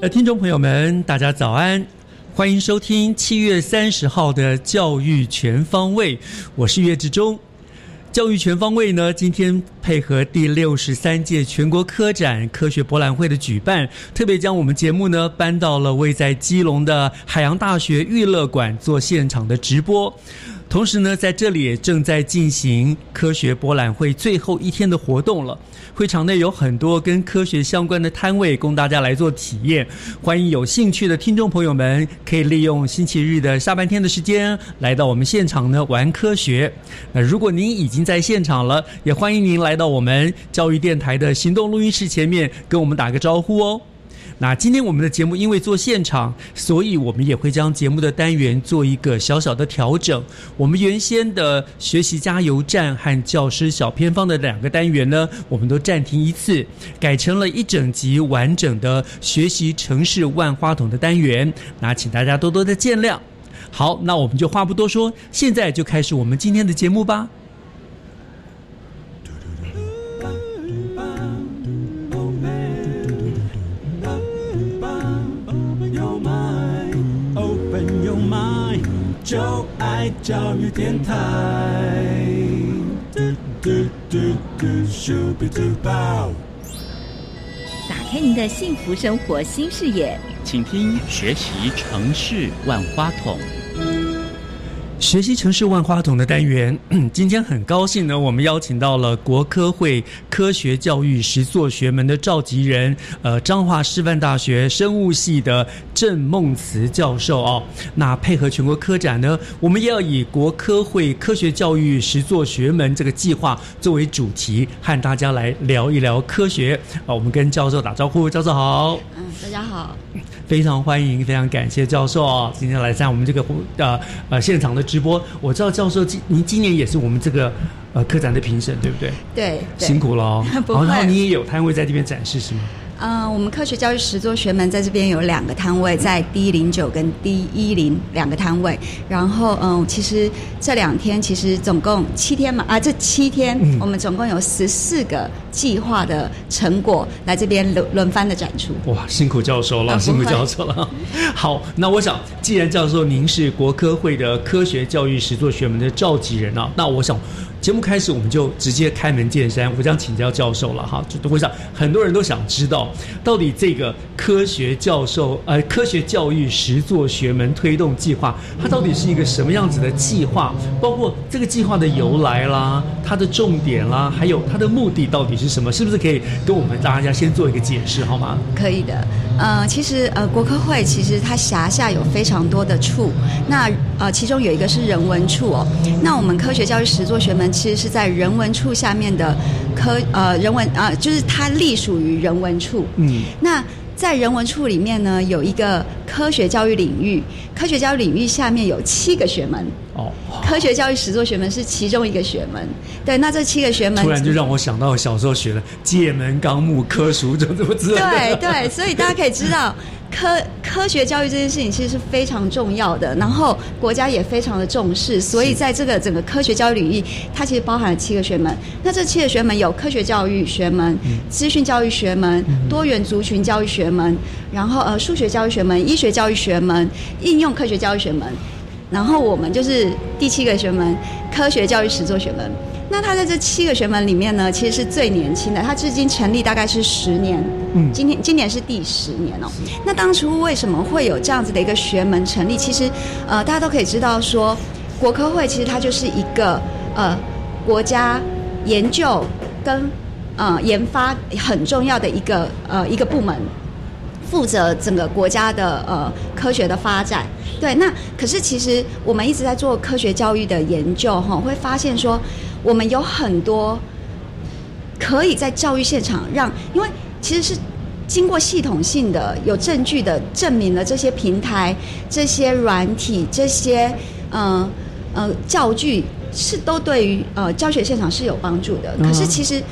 呃，听众朋友们，大家早安，欢迎收听七月三十号的教育全方位，我是岳志忠。教育全方位呢，今天配合第六十三届全国科展科学博览会的举办，特别将我们节目呢搬到了位在基隆的海洋大学娱乐馆做现场的直播。同时呢，在这里也正在进行科学博览会最后一天的活动了。会场内有很多跟科学相关的摊位供大家来做体验。欢迎有兴趣的听众朋友们，可以利用星期日的下半天的时间来到我们现场呢玩科学。那如果您已经在现场了，也欢迎您来到我们教育电台的行动录音室前面，跟我们打个招呼哦。那今天我们的节目因为做现场，所以我们也会将节目的单元做一个小小的调整。我们原先的学习加油站和教师小偏方的两个单元呢，我们都暂停一次，改成了一整集完整的学习城市万花筒的单元。那请大家多多的见谅。好，那我们就话不多说，现在就开始我们今天的节目吧。就爱教育电台。嘟嘟嘟嘟，Super Duper。打开您的幸福生活新视野，请听学习城市万花筒。学习城市万花筒的单元，今天很高兴呢，我们邀请到了国科会科学教育实作学门的召集人，呃，彰化师范大学生物系的郑梦慈教授哦。那配合全国科展呢，我们也要以国科会科学教育实作学门这个计划作为主题，和大家来聊一聊科学啊。我们跟教授打招呼，教授好。嗯，大家好。非常欢迎，非常感谢教授哦，今天来在我们这个呃呃现场的直播。我知道教授今您今年也是我们这个呃科展的评审，对不对？对，对辛苦了哦。不会然后你也有摊位在这边展示是吗？嗯、我们科学教育实作学门在这边有两个摊位，在 D 零九跟 D 一零两个摊位。然后，嗯，其实这两天其实总共七天嘛，啊，这七天、嗯我们总共有十四个计划的成果来这边轮轮番的展出。哇，辛苦教授了，辛苦教授了。好，那我想，既然教授您是国科会的科学教育实作学门的召集人啊，那我想节目开始我们就直接开门见山，我想请教教授了哈。就我想很多人都想知道，到底这个科学教授呃科学教育实作学门推动计划，它到底是一个什么样子的计划？包括这个计划的由来啦，它的重点啦，还有它的目的到底是什么？是不是可以跟我们大家先做一个解释好吗？可以的，呃，其实呃，国科会其实它辖下有非常多的处，那呃，其中有一个是人文处哦。那我们科学教育实作学门其实是在人文处下面的科呃人文啊、就是它隶属于人文处。嗯，那在人文处里面呢，有一个科学教育领域，科学教育领域下面有七个学门，哦，科学教育十座学门是其中一个学门。对，那这七个学门突然就让我想到小时候学的《界门纲目科属怎么怎么之类的。对对，所以大家可以知道，科科学教育这件事情其实是非常重要的，然后国家也非常的重视，所以在这个整个科学教育领域，它其实包含了七个学门。那这七个学门有科学教育学门、资讯教育学门、多元族群教育学门，然后呃数学教育学门、医学教育学门、应用科学教育学门，然后我们就是第七个学门科学教育实作学门。那他在这七个学门里面呢，其实是最年轻的，他至今成立大概是十年，嗯今天今年是第十年哦。那当初为什么会有这样子的一个学门成立？其实呃，大家都可以知道说，国科会其实它就是一个呃国家研究跟呃研发很重要的一个呃一个部门。负责整个国家的呃科学的发展，对。那可是其实我们一直在做科学教育的研究哈，会发现说我们有很多可以在教育现场让，因为其实是经过系统性的、有证据的证明了这些平台、这些软体、这些嗯呃教具是都对于呃教学现场是有帮助的。可是其实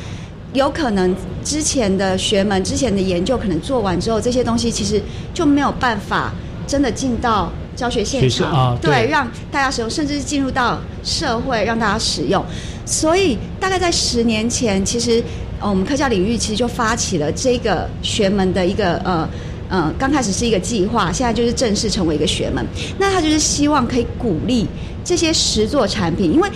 有可能之前的学门、之前的研究可能做完之后，这些东西其实就没有办法真的进到教学现场，啊对让大家使用，甚至是进入到社会让大家使用。所以大概在十年前，其实呃我们科教领域其实就发起了这个学门的一个呃。呃，刚开始是一个计划，现在就是正式成为一个学门。那他就是希望可以鼓励这些实作产品，因为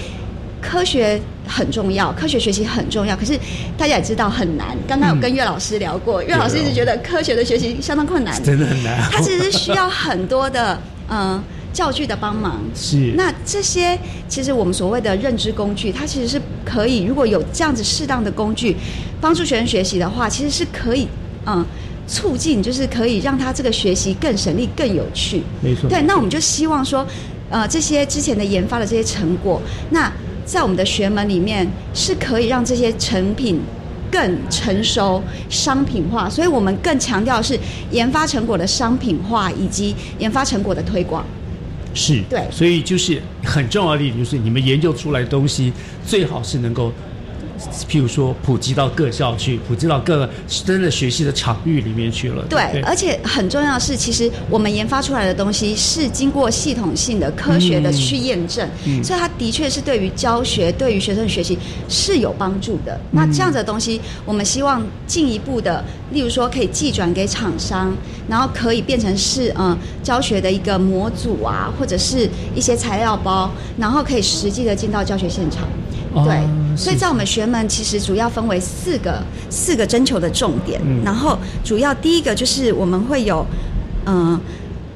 科学很重要，科学学习很重要。可是大家也知道很难。刚刚有跟岳老师聊过，岳老师一直觉得科学的学习相当困难，真的很难。他其实需要很多的嗯、呃教具的帮忙。是那这些其实我们所谓的认知工具，它其实是可以，如果有这样子适当的工具帮助学生学习的话，其实是可以嗯。促进就是可以让他这个学习更省力、更有趣。没错对，那我们就希望说，呃，这些之前的研发的这些成果，那在我们的学门里面是可以让这些成品更成熟、商品化，所以我们更强调是研发成果的商品化以及研发成果的推广。是，对。所以就是很重要的一点，就是你们研究出来的东西最好是能够，譬如说普及到各校去，普及到各个真的学习的场域里面去了。对，不而且很重要的是，其实我们研发出来的东西是经过系统性的、科学的去验证，嗯所以它的确是对于教学、对于学生的学习是有帮助的。嗯那这样子的东西，我们希望进一步的，例如说可以寄转给厂商，然后可以变成是嗯教学的一个模组啊，或者是一些材料包，然后可以实际的进到教学现场。哦对，所以在我们学门其实主要分为四个四个征求的重点，嗯。然后主要第一个就是我们会有，嗯、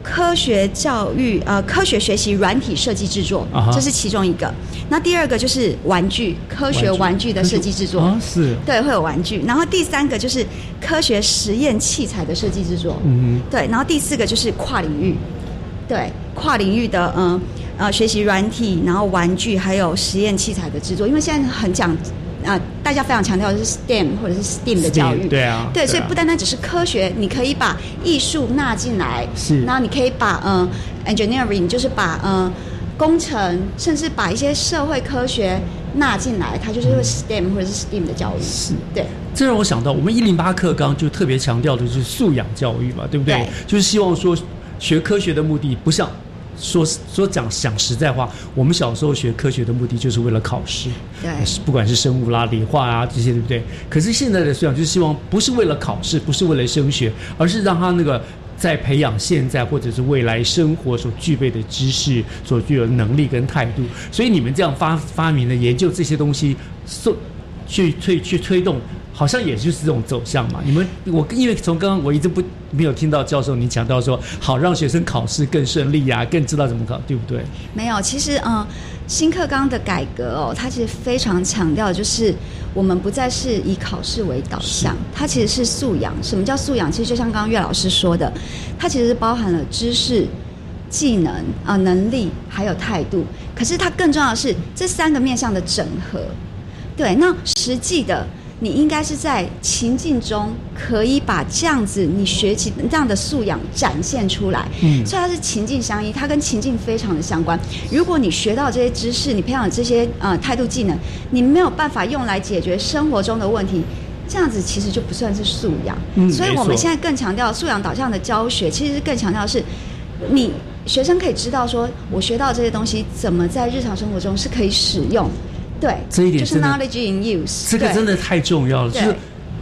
科学教育呃科学学习软体设计制作这是其中一个。那第二个就是玩具科学玩具。的设计制作，啊，是，对，会有玩具。然后第三个就是科学实验器材的设计制作，嗯对。然后第四个就是跨领域，对，跨领域的嗯呃学习软体，然后玩具还有实验器材的制作。因为现在很讲啊、大家非常强调的是 STEM 或者是 STEAM 的教育，对啊，对，所以啊不单单只是科学，你可以把艺术纳进来，是然后你可以把嗯、engineering，就是把嗯、工程，甚至把一些社会科学纳进来，它就是会 STEM 或者是 STEAM 的教育，是。对。这让我想到，我们一零八课纲就特别强调的就是素养教育嘛，对不对？对就是希望说学科学的目的不像。说说讲讲实在话，我们小时候学科学的目的就是为了考试，对不管是生物啦、理化啊这些，对不对？可是现在的思想就是希望不是为了考试，不是为了升学，而是让他那个在培养现在或者是未来生活所具备的知识、所具有的能力跟态度。所以你们这样发发明的研究这些东西，送去推去推动，好像也就是这种走向嘛。你们我因为从刚刚我一直不没有听到教授您强调说，好让学生考试更顺利呀、更知道怎么考，对不对？没有，其实嗯，新课纲的改革哦，它其实非常强调，就是我们不再是以考试为导向，它其实是素养。什么叫素养？其实就像刚刚岳老师说的，它其实是包含了知识、技能啊、能力还有态度。可是它更重要的是这三个面向的整合。对，那实际的。你应该是在情境中可以把这样子你学习这样的素养展现出来，嗯所以它是情境相依，它跟情境非常的相关。如果你学到这些知识，你培养这些呃态度技能，你没有办法用来解决生活中的问题，这样子其实就不算是素养。嗯所以我们现在更强调素养导向的教学，其实更强调的是你学生可以知道说，我学到这些东西怎么在日常生活中是可以使用。对，这一点就是 knowledge in use。这个真的太重要了，就是。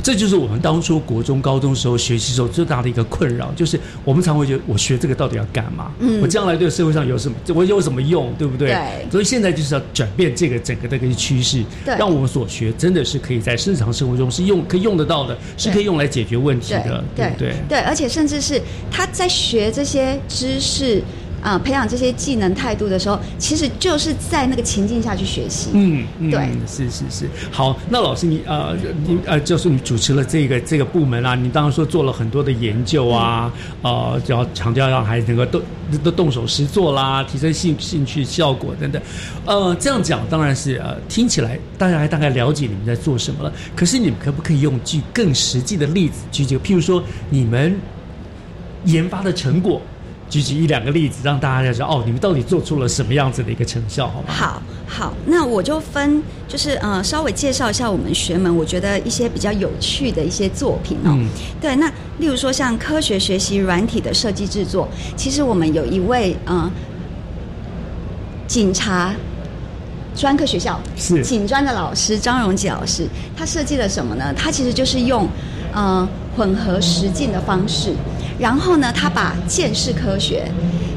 这就是我们当初国中、高中时候学习时候最大的一个困扰，就是我们常会觉得我学这个到底要干嘛？嗯我将来对社会上有什么？我有什么用？对不对？对所以现在就是要转变这个整个的一个趋势，对让我们所学真的是可以在日常生活中是用可以用得到的，是可以用来解决问题的，对不对？对，而且甚至是他在学这些知识啊、培养这些技能态度的时候，其实就是在那个情境下去学习。嗯，嗯对是是是。好，那老师你呃，你呃，就是你主持了这个这个部门啊，你当然说做了很多的研究啊，嗯呃，只要强调让孩子能够动都动手实做啦，提升兴兴趣效果等等。呃，这样讲当然是呃，听起来大家还大概了解你们在做什么了。可是你们可不可以用举更实际的例子，举几个，譬如说你们研发的成果。举举一两个例子，让大家知道哦，你们到底做出了什么样子的一个成效，好吗？好好，那我就分就是呃稍微介绍一下我们学门，我觉得一些比较有趣的一些作品哦。嗯对，那例如说像科学学习软体的设计制作，其实我们有一位呃警察专科学校是警专的老师张荣吉老师，他设计了什么呢？他其实就是用呃混合实境的方式，然后呢，他把见识科学，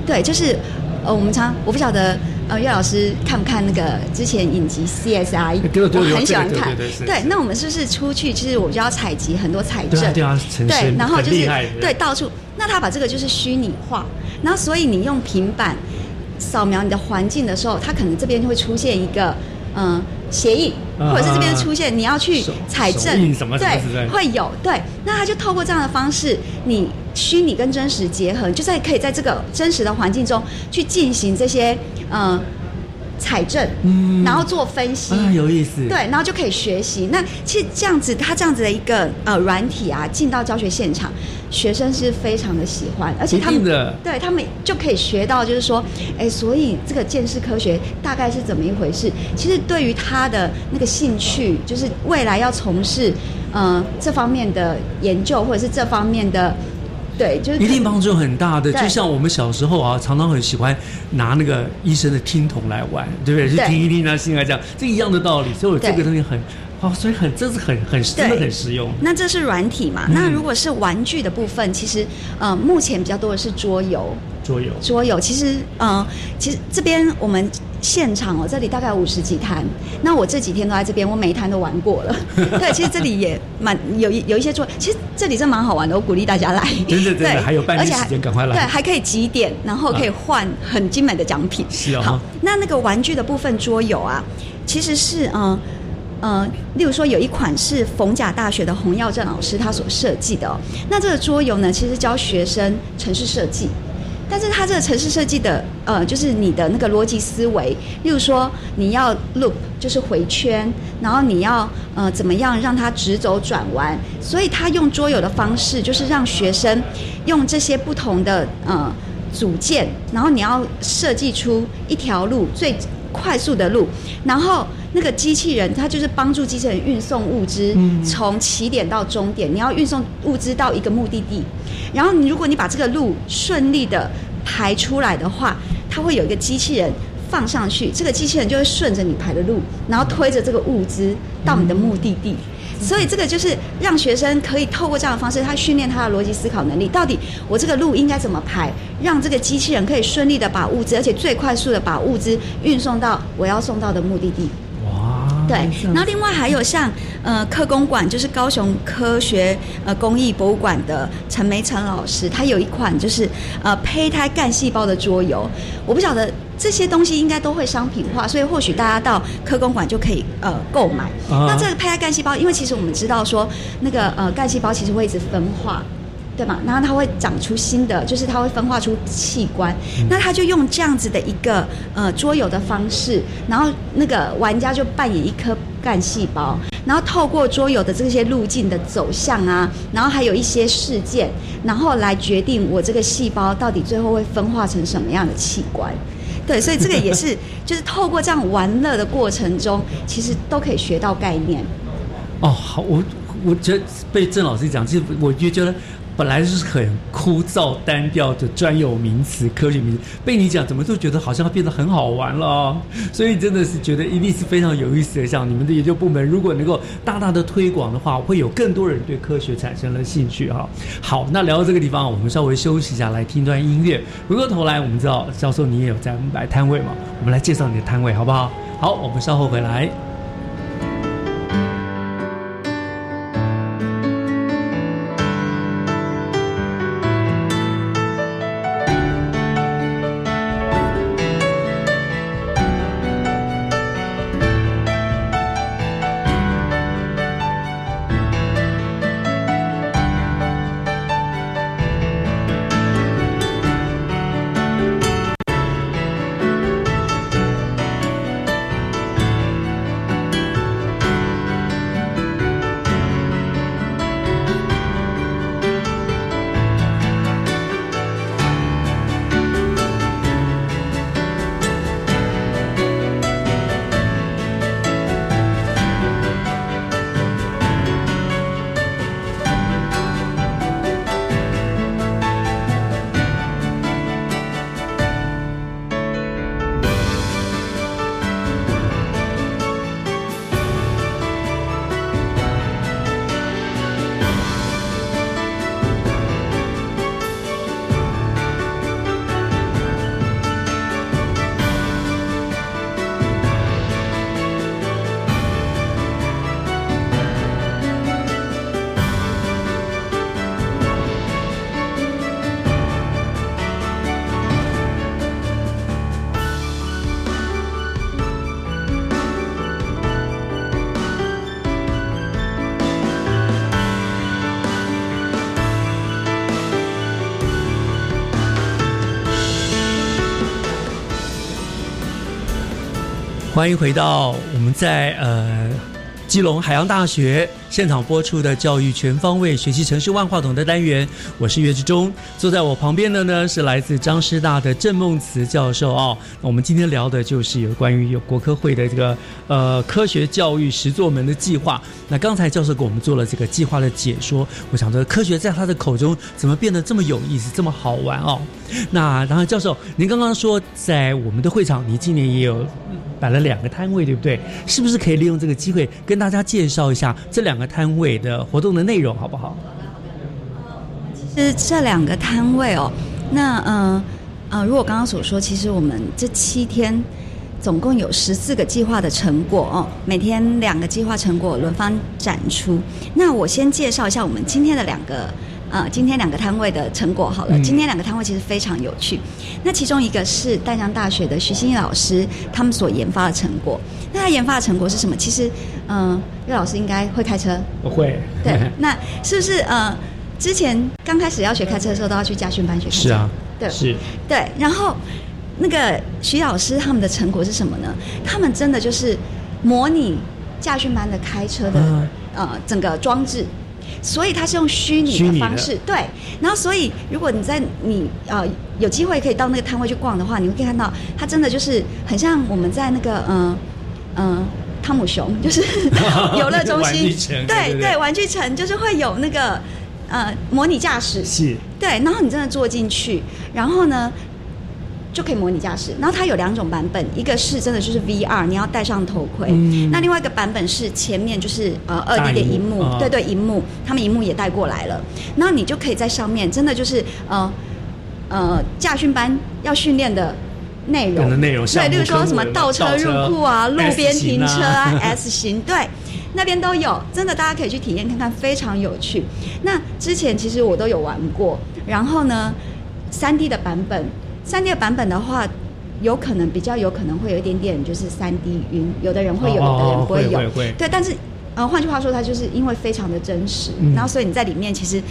对，就是呃我们常我不晓得。呃，岳老师看不看那个之前影集 CSI？对对有我很喜欢这个看。对那我们是不是出去，其实我就要采集很多财政？对啊对啊陈对然后就是对到处。那他把这个就是虚拟化，然后所以你用平板扫描你的环境的时候，它可能这边就会出现一个嗯协议，啊或者是这边出现你要去采证对会有对。那他就透过这样的方式，你虚拟跟真实结合，就在可以在这个真实的环境中去进行这些嗯采证，嗯然后做分析。啊，有意思。对，然后就可以学习。那其实这样子，它这样子的一个呃软体啊，进到教学现场，学生是非常的喜欢，而且他们的对他们就可以学到，就是说，哎，所以这个见识科学大概是怎么一回事？其实对于他的那个兴趣，就是未来要从事呃这方面的研究，或者是这方面的。对，就是一定帮助很大的，就像我们小时候啊，常常很喜欢拿那个医生的听筒来玩，对不对？就对听一听啊，心来讲，这一样的道理。所以我这个对东西很，哦，所以很，这是很很真的很实用。那这是软体嘛？嗯那如果是玩具的部分，其实呃目前比较多的是桌游。桌游，桌游其实，呃，其实这边我们现场哦，这里大概五十几摊。那我这几天都在这边，我每一摊都玩过了。对，其实这里也蛮有一有一些桌，其实这里真蛮好玩的，我鼓励大家来。真的真的对还有半天时间赶快来对，还可以集点，然后可以换很精美的奖品。是哦好，那那个玩具的部分桌游啊，其实是嗯。呃，嗯例如说有一款是逢甲大学的洪耀正老师他所设计的，那这个桌游呢，其实教学生城市设计，但是它这个城市设计的呃，就是你的那个逻辑思维，例如说你要 loop 就是回圈，然后你要呃怎么样让它直走转弯，所以他用桌游的方式，就是让学生用这些不同的呃组件，然后你要设计出一条路最快速的路，然后那个机器人它就是帮助机器人运送物资，从起点到终点，你要运送物资到一个目的地，然后你如果你把这个路顺利的排出来的话，它会有一个机器人放上去，这个机器人就会顺着你排的路，然后推着这个物资到你的目的地。所以这个就是让学生可以透过这样的方式，他训练他的逻辑思考能力。到底我这个路应该怎么排，让这个机器人可以顺利的把物资，而且最快速的把物资运送到我要送到的目的地。哇，对然后另外还有像呃科工馆，就是高雄科学呃工艺博物馆的陈梅成老师，他有一款就是呃胚胎干细胞的桌游，我不晓得这些东西应该都会商品化，所以或许大家到科工馆就可以呃购买。啊那这个胚胎干细胞，因为其实我们知道说那个呃干细胞其实会一直分化。对嘛？然后它会长出新的，就是它会分化出器官。那他就用这样子的一个呃桌游的方式，然后那个玩家就扮演一颗干细胞，然后透过桌游的这些路径的走向啊，然后还有一些事件，然后来决定我这个细胞到底最后会分化成什么样的器官。对，所以这个也是，就是透过这样玩乐的过程中，其实都可以学到概念。哦，好，我我觉得被郑老师讲，其实我就觉得本来就是很枯燥单调的专有名词、科学名词，被你讲，怎么都觉得好像变得很好玩了哦。所以真的是觉得一定是非常有意思的。像你们的研究部门，如果能够大大的推广的话，会有更多人对科学产生了兴趣哈。好，那聊到这个地方，我们稍微休息一下，来听段音乐。回过头来，我们知道教授你也有在摆摊位嘛，我们来介绍你的摊位好不好？好，我们稍后回来。欢迎回到我们在呃基隆海洋大学现场播出的教育全方位学习城市万话筒的单元，我是岳志忠。坐在我旁边的呢是来自张师大的郑梦慈教授哦。那我们今天聊的就是有关于有国科会的这个呃科学教育十座门的计划。那刚才教授给我们做了这个计划的解说，我想说科学在他的口中怎么变得这么有意思，这么好玩哦？那然后教授，您刚刚说在我们的会场，你今年也有摆了两个摊位，对不对？是不是可以利用这个机会跟大家介绍一下这两个摊位的活动的内容，好不好？其实这两个摊位哦，那呃呃，如果刚刚所说，其实我们这七天总共有十四个计划的成果哦，每天两个计划成果轮番展出。那我先介绍一下我们今天的两个。呃，今天两个摊位的成果好了。今天两个摊位其实非常有趣。那其中一个是淡江大学的徐新义老师他们所研发的成果。那他研发的成果是什么？其实，嗯，岳老师应该会开车。我会。对，那是不是呃，之前刚开始要学开车的时候都要去家训班学？是啊。对。是。对，然后那个徐老师他们的成果是什么呢？他们真的就是模拟驾训班的开车的呃整个装置。所以它是用虚拟的方式，对。然后，所以如果你在你呃有机会可以到那个摊位去逛的话，你会看到它真的就是很像我们在那个嗯嗯汤姆熊，就是 游乐中心，对对，玩具城就是会有那个呃模拟驾驶，是，对。然后你真的坐进去，然后呢？就可以模拟驾驶，然后它有两种版本，一个是真的就是 VR，你要戴上头盔，那另外一个版本是前面就是呃二 D 的荧幕，对对，荧幕，他们荧幕也带过来了，然后你就可以在上面，真的就是呃呃驾训班要训练的内容，内容，对，例如说什么倒车入库啊，路边停车啊，S 型，对，那边都有，真的大家可以去体验看看，非常有趣。那之前其实我都有玩过，然后呢，三 D 的版本。三 D 版本的话，有可能比较有可能会有一点点就是三 D 晕，有的人会有，有的人不会有。对，但是呃，换句话说，它就是因为非常的真实，然后所以你在里面其实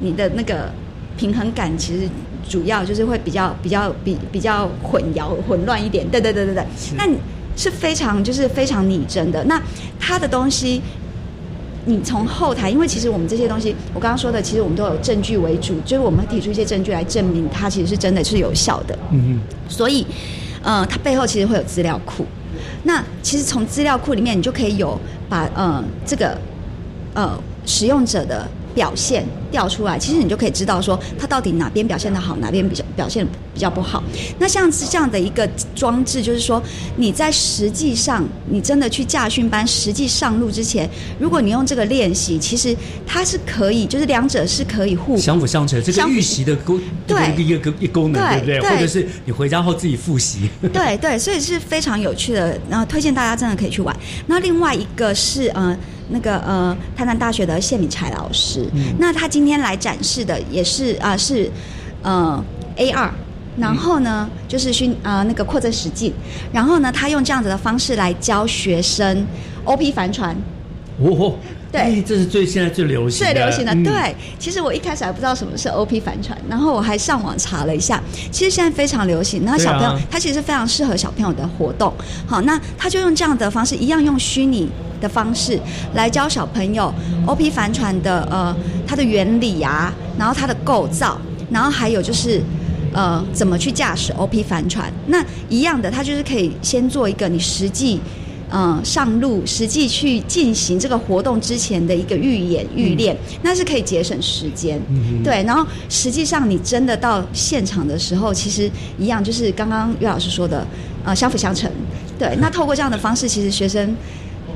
你的那个平衡感其实主要就是会比较比较比比较混淆混乱一点。对对对对对，那是非常就是非常拟真的。那它的东西。你从后台，因为其实我们这些东西，我刚刚说的，其实我们都有证据为主，就是我们提出一些证据来证明它其实是真的是有效的。嗯嗯。所以，呃，它背后其实会有资料库。那其实从资料库里面，你就可以有把呃这个呃使用者的表现调出来，其实你就可以知道说他到底哪边表现的好，哪边比较表现比较不好。那像是这样的一个装置，就是说你在实际上你真的去驾训班实际上路之前，如果你用这个练习，其实它是可以，就是两者是可以互。相辅相成，这个预习的功对这个一个一个功能，对不对？对或者是你回家后自己复习。对对，所以是非常有趣的，然后推荐大家真的可以去玩。那另外一个是呃那个呃台南大学的谢敏才老师，那他今天来展示的也是啊、是呃 AR。然后呢，就是虚呃那个扩增实境，然后呢，他用这样子的方式来教学生 OP 帆船，哦，对。哎这是最现在最流行的，最流行的。嗯。对，其实我一开始还不知道什么是 OP 帆船，然后我还上网查了一下，其实现在非常流行。然后小朋友，啊。他其实非常适合小朋友的活动。好，那他就用这样的方式，一样用虚拟的方式来教小朋友 OP 帆船的呃它的原理啊，然后它的构造，然后还有就是。呃，怎么去驾驶 OP 帆船？那一样的，它就是可以先做一个你实际呃上路实际去进行这个活动之前的一个预演预练，那是可以节省时间。嗯对，然后实际上你真的到现场的时候，其实一样，就是刚刚岳老师说的，呃，相辅相成。对，那透过这样的方式，其实学生。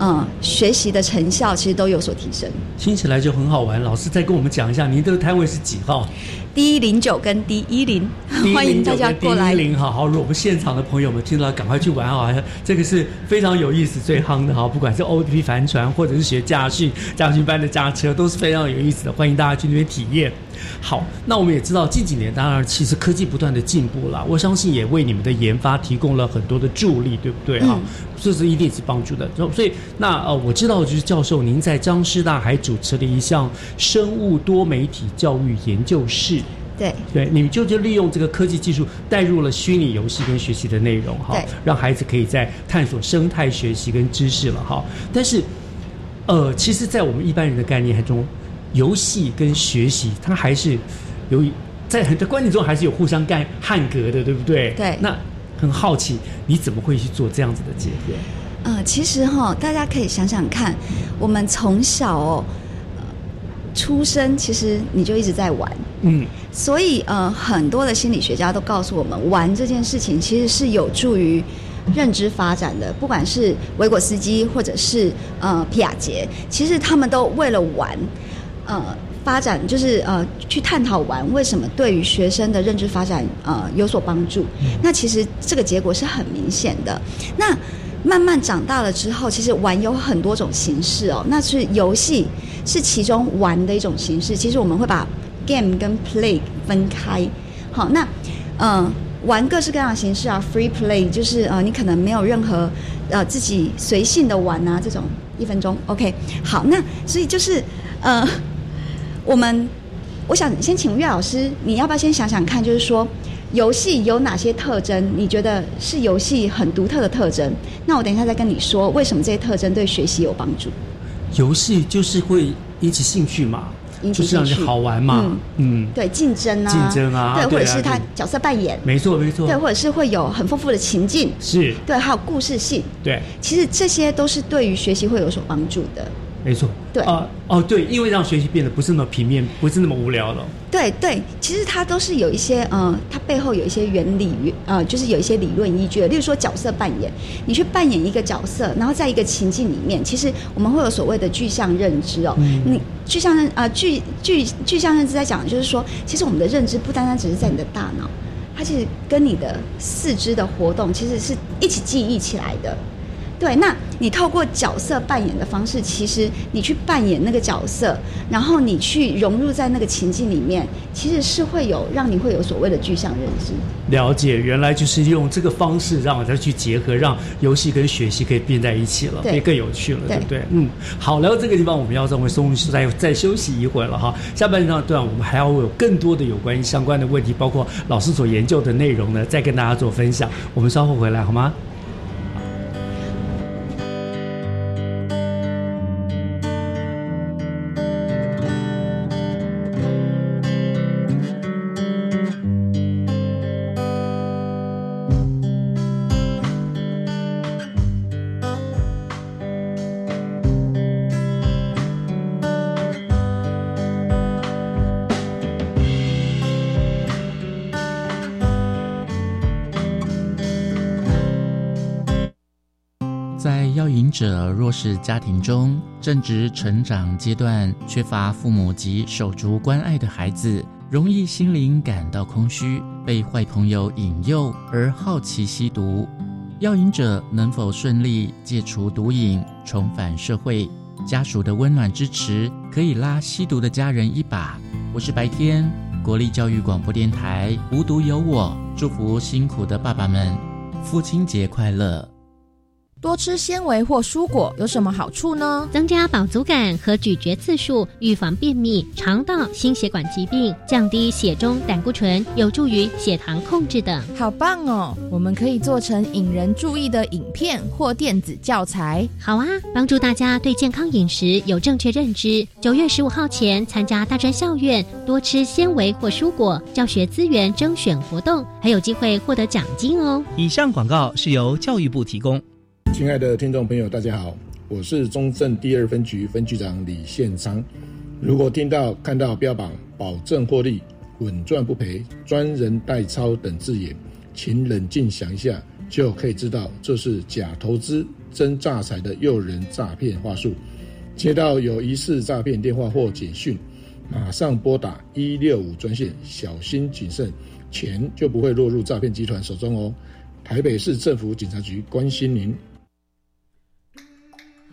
嗯，学习的成效其实都有所提升。听起来就很好玩。老师再跟我们讲一下，您这个摊位是几号？D 零九跟 D 一零，欢迎大家过来。D 零好好，如果我们现场的朋友们听到，赶快去玩啊！这个是非常有意思、最夯的哈，不管是 OP 帆船或者是学驾训、驾训班的驾车，都是非常有意思的，欢迎大家去那边体验。好，那我们也知道近几年，当然其实科技不断的进步了，我相信也为你们的研发提供了很多的助力，对不对哈？这是一定是帮助的。所以那呃，我知道就是教授您在张师大还主持了一项生物多媒体教育研究室。对对，你们就就利用这个科技技术带入了虚拟游戏跟学习的内容哈，让孩子可以在探索生态学习跟知识了哈。但是，呃，其实，在我们一般人的概念中，游戏跟学习它还是有一在很多观念中还是有互相干汉格的，对不对？对那很好奇，你怎么会去做这样子的结合？呃，其实哈，大家可以想想看，我们从小哦，呃出生其实你就一直在玩，嗯，所以呃，很多的心理学家都告诉我们，玩这件事情其实是有助于认知发展的。不管是维果斯基或者是呃皮亚杰，其实他们都为了玩，呃。发展就是呃，去探讨玩为什么对于学生的认知发展呃有所帮助。那其实这个结果是很明显的。那慢慢长大了之后，其实玩有很多种形式哦。那是游戏是其中玩的一种形式。其实我们会把 game 跟 play 分开。好，那嗯、呃，玩各式各样的形式啊，free play 就是呃，你可能没有任何呃自己随性的玩啊，这种一分钟 OK。好，那所以就是呃，我们我想先请岳老师，你要不要先想想看，就是说。游戏有哪些特征？你觉得是游戏很独特的特征？那我等一下再跟你说，为什么这些特征对学习有帮助？游戏就是会引起兴趣嘛，就是让你好玩嘛，嗯，对，竞争啊，竞争啊对，或者是他角色扮演，没错没错，对，或者是会有很丰富的情境，是，对，还有故事性，对，其实这些都是对于学习会有所帮助的。没错，对啊、哦对，因为让学习变得不是那么平面，不是那么无聊了。对对，其实它都是有一些呃，它背后有一些原理，呃，就是有一些理论依据的。例如说角色扮演，你去扮演一个角色，然后在一个情境里面，其实我们会有所谓的具象认知哦。嗯你具象认呃具具具象认知在讲的就是说，其实我们的认知不单单只是在你的大脑，它其实跟你的四肢的活动其实是一起记忆起来的。对，那你透过角色扮演的方式，其实你去扮演那个角色，然后你去融入在那个情境里面，其实是会有让你会有所谓的具象认知。了解，原来就是用这个方式让我再去结合，让游戏跟学习可以变在一起了，对可以更有趣了，对对不对？嗯，好，来到这个地方，我们要稍微松再再休息一会儿了哈。下半段我们还要有更多的有关于相关的问题，包括老师所研究的内容呢，再跟大家做分享。我们稍后回来好吗？者弱势家庭中正值成长阶段，缺乏父母及手足关爱的孩子，容易心灵感到空虚，被坏朋友引诱而好奇吸毒。药瘾者能否顺利戒除毒瘾，重返社会？家属的温暖支持可以拉吸毒的家人一把。我是白天，国立教育广播电台，无独有我，祝福辛苦的爸爸们，父亲节快乐。多吃纤维或蔬果有什么好处呢？增加饱足感和咀嚼次数，预防便秘、肠道、心血管疾病，降低血中胆固醇，有助于血糖控制等。好棒哦！我们可以做成引人注意的影片或电子教材。好啊，帮助大家对健康饮食有正确认知。九月十五号前参加大专校院多吃纤维或蔬果教学资源征选活动，还有机会获得奖金哦。以上广告是由教育部提供。亲爱的听众朋友，大家好，我是中正第二分局分局长李宪昌。如果听到、看到标榜保证获利、稳赚不赔、专人代操等字眼，请冷静想一下，就可以知道这是假投资、真诈财的诱人诈骗话术。接到有疑似诈骗电话或简讯，马上拨打一六五专线，小心谨慎，钱就不会落入诈骗集团手中哦。台北市政府警察局关心您。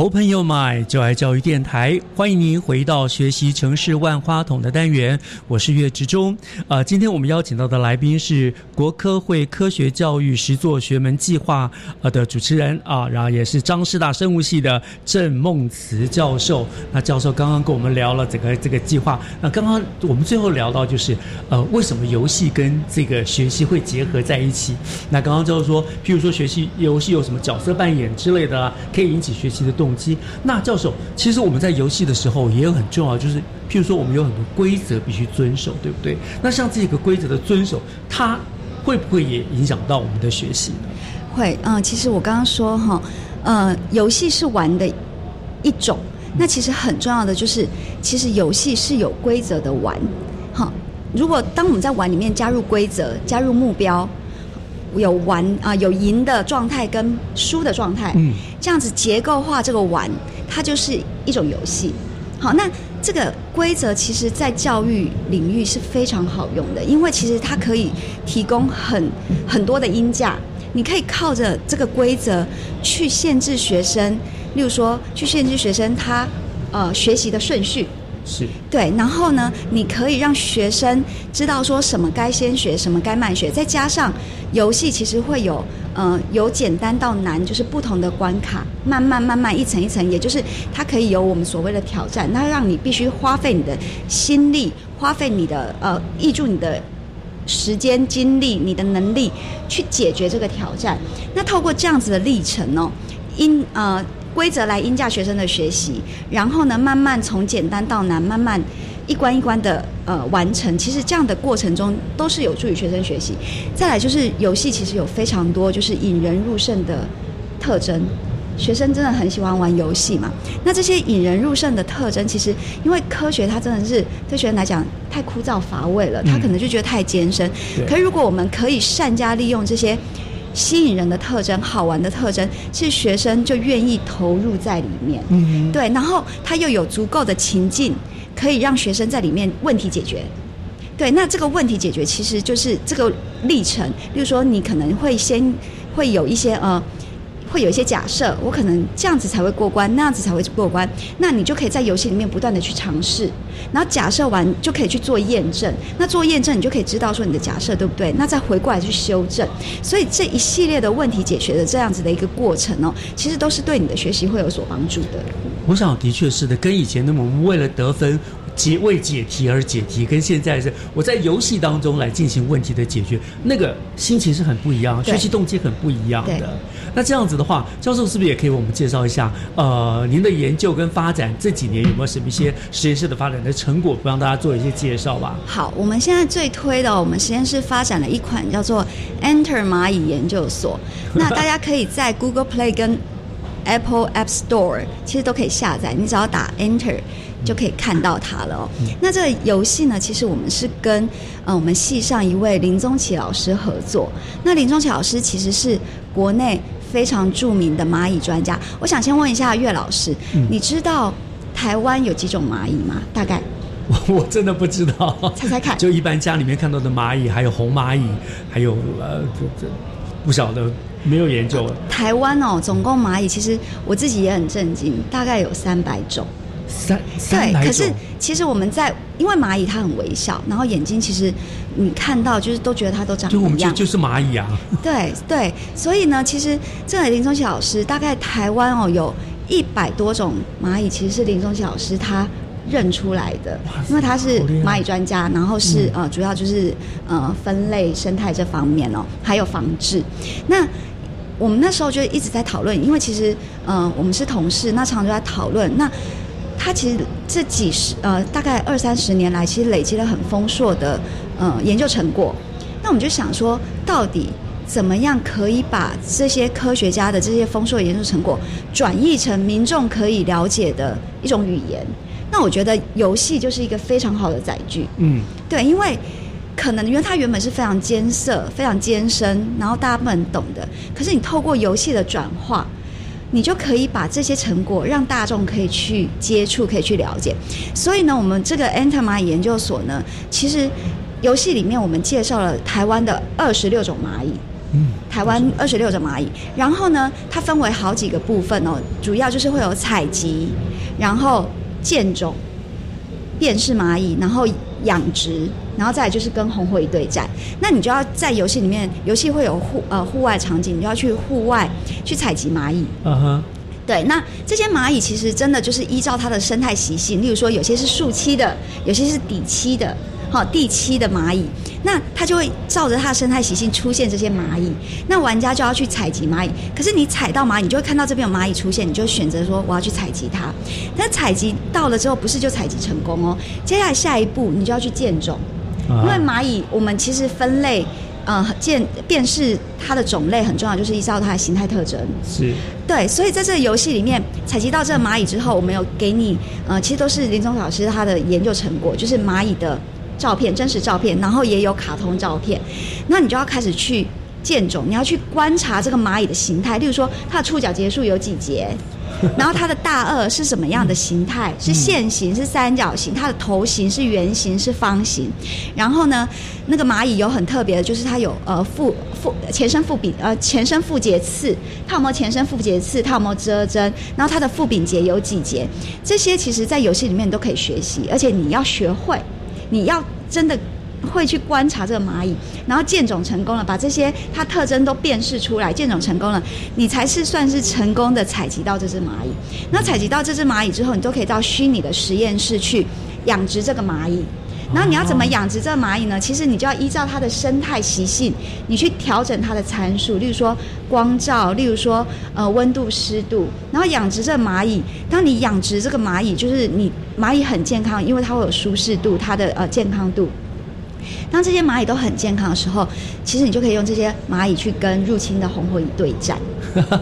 Open Your Mind，就爱教育电台，欢迎您回到学习城市万花筒的单元，我是岳志忠。啊，今天我们邀请到的来宾是国科会科学教育实作学门计划呃的主持人啊，然后也是张师大生物系的郑梦慈教授。那教授刚刚跟我们聊了整个这个计划。那刚刚我们最后聊到就是呃，为什么游戏跟这个学习会结合在一起？那刚刚教授说，譬如说学习游戏有什么角色扮演之类的，可以引起学习的动。那教授，其实我们在游戏的时候也有很重要，就是譬如说我们有很多规则必须遵守，对不对？那像这个规则的遵守，它会不会也影响到我们的学习呢？会，嗯，其实我刚刚说哈，呃，游戏是玩的一种，那其实很重要的就是，其实游戏是有规则的玩，哈。如果当我们在玩里面加入规则、加入目标。有玩啊，有赢的状态跟输的状态，嗯，这样子结构化这个玩，它就是一种游戏。好，那这个规则其实在教育领域是非常好用的，因为其实它可以提供很很多的音架，你可以靠着这个规则去限制学生，例如说去限制学生他呃学习的顺序。是对，然后呢，你可以让学生知道说什么该先学，什么该慢学，再加上游戏其实会有，呃，由简单到难，就是不同的关卡，慢慢慢慢一层一层，也就是它可以有我们所谓的挑战，那让你必须花费你的心力，花费你的呃，挹注你的时间、精力、你的能力去解决这个挑战。那透过这样子的历程呢，因呃。规则来应价学生的学习，然后呢，慢慢从简单到难，慢慢一关一关的呃完成。其实这样的过程中都是有助于学生学习。再来就是游戏，其实有非常多就是引人入胜的特征。学生真的很喜欢玩游戏嘛？那这些引人入胜的特征，其实因为科学它真的是对学生来讲太枯燥乏味了，他可能就觉得太艰深。可是如果我们可以善加利用这些。吸引人的特征、好玩的特征，其实学生就愿意投入在里面。嗯，对，然后他又有足够的情境，可以让学生在里面问题解决。对，那这个问题解决其实就是这个历程。比如说，你可能会先会有一些呃。会有一些假设，我可能这样子才会过关，那样子才会过关。那你就可以在游戏里面不断的去尝试，然后假设完就可以去做验证。那做验证，你就可以知道说你的假设对不对？那再回过来去修正。所以这一系列的问题解决的这样子的一个过程哦，其实都是对你的学习会有所帮助的。我想的确是的，跟以前的我们为了得分，解为解题而解题，跟现在是我在游戏当中来进行问题的解决，那个心情是很不一样，学习动机很不一样的。那这样子的话，教授是不是也可以为我们介绍一下？呃，您的研究跟发展这几年有没有什么一些实验室的发展的成果，帮大家做一些介绍吧？好，我们现在最推的哦，我们实验室发展了一款叫做 Enter 蚂蚁研究所。那大家可以在 Google Play 跟 Apple App Store 其实都可以下载，你只要打 Enter 就可以看到它了哦。那这个游戏呢，其实我们是跟呃我们系上一位林宗奇老师合作。那林宗奇老师其实是国内非常著名的蚂蚁专家。我想先问一下岳老师，嗯你知道台湾有几种蚂蚁吗？大概？我 我真的不知道，猜猜看。就一般家里面看到的蚂蚁，还有红蚂蚁，还有呃，这这不晓得，没有研究。台湾哦，总共蚂蚁其实我自己也很震惊，大概有三百种。三对，可是其实我们在，因为蚂蚁它很微小，然后眼睛其实你看到就是都觉得它都长就我们一样。就就是蚂蚁啊，对对，所以呢，其实这个林宗奇老师大概台湾哦有一百多种蚂蚁，其实是林宗奇老师他认出来的，因为他是蚂蚁专家，然后是、嗯呃主要就是呃分类生态这方面哦，还有防治。那我们那时候就一直在讨论，因为其实呃我们是同事，那常常就在讨论那。他其实这几十呃，大概二三十年来，其实累积了很丰硕的呃研究成果。那我们就想说，到底怎么样可以把这些科学家的这些丰硕的研究成果转译成民众可以了解的一种语言？那我觉得游戏就是一个非常好的载具。嗯，对，因为可能因为它原本是非常艰涩、非常艰深，然后大家不能懂的，可是你透过游戏的转化。你就可以把这些成果让大众可以去接触，可以去了解。所以呢，我们这个 Enter 蚂蚁研究所呢，其实游戏里面我们介绍了台湾的二十六种蚂蚁。嗯，台湾二十六种蚂蚁，然后呢，它分为好几个部分哦，主要就是会有采集，然后建种、辨识蚂蚁，然后养殖，然后再来就是跟红火蚁对战。那你就要在游戏里面，游戏会有户呃户外场景，你就要去户外去采集蚂蚁。嗯哼，对，那这些蚂蚁其实真的就是依照它的生态习性，例如说有些是树栖的，有些是底栖的，好地栖的蚂蚁，那它就会照着它的生态习性出现这些蚂蚁，那玩家就要去采集蚂蚁。可是你采到蚂蚁，你就会看到这边有蚂蚁出现，你就选择说我要去采集它。但采集到了之后，不是就采集成功哦，接下来下一步你就要去建种，啊因为蚂蚁我们其实分类。呃，鉴辨识它的种类很重要，就是依照它的形态特征。是对，所以在这个游戏里面，采集到这个蚂蚁之后，我们有给你，呃，其实都是林宗老师他的研究成果，就是蚂蚁的照片，真实照片，然后也有卡通照片，那你就要开始去见种，你要去观察这个蚂蚁的形态，例如说它的触角结束有几节。然后它的大颚是什么样的形态？是线形，是三角形？它的头型是圆形，是方形？然后呢，那个蚂蚁有很特别的，就是它有呃腹腹前身腹柄呃前身腹节刺，它有没有前身腹节刺？它有没有遮针？然后它的腹柄节有几节？这些其实在游戏里面都可以学习，而且你要学会，你要真的。会去观察这个蚂蚁，然后见种成功了，把这些它特征都辨识出来，见种成功了，你才是算是成功的采集到这只蚂蚁。那采集到这只蚂蚁之后，你都可以到虚拟的实验室去养殖这个蚂蚁。然后你要怎么养殖这个蚂蚁呢？其实你就要依照它的生态习性，你去调整它的参数，例如说光照，例如说呃温度、湿度，然后养殖这个蚂蚁。当你养殖这个蚂蚁，就是你蚂蚁很健康，因为它会有舒适度，它的呃健康度。当这些蚂蚁都很健康的时候，其实你就可以用这些蚂蚁去跟入侵的红火蚁对战。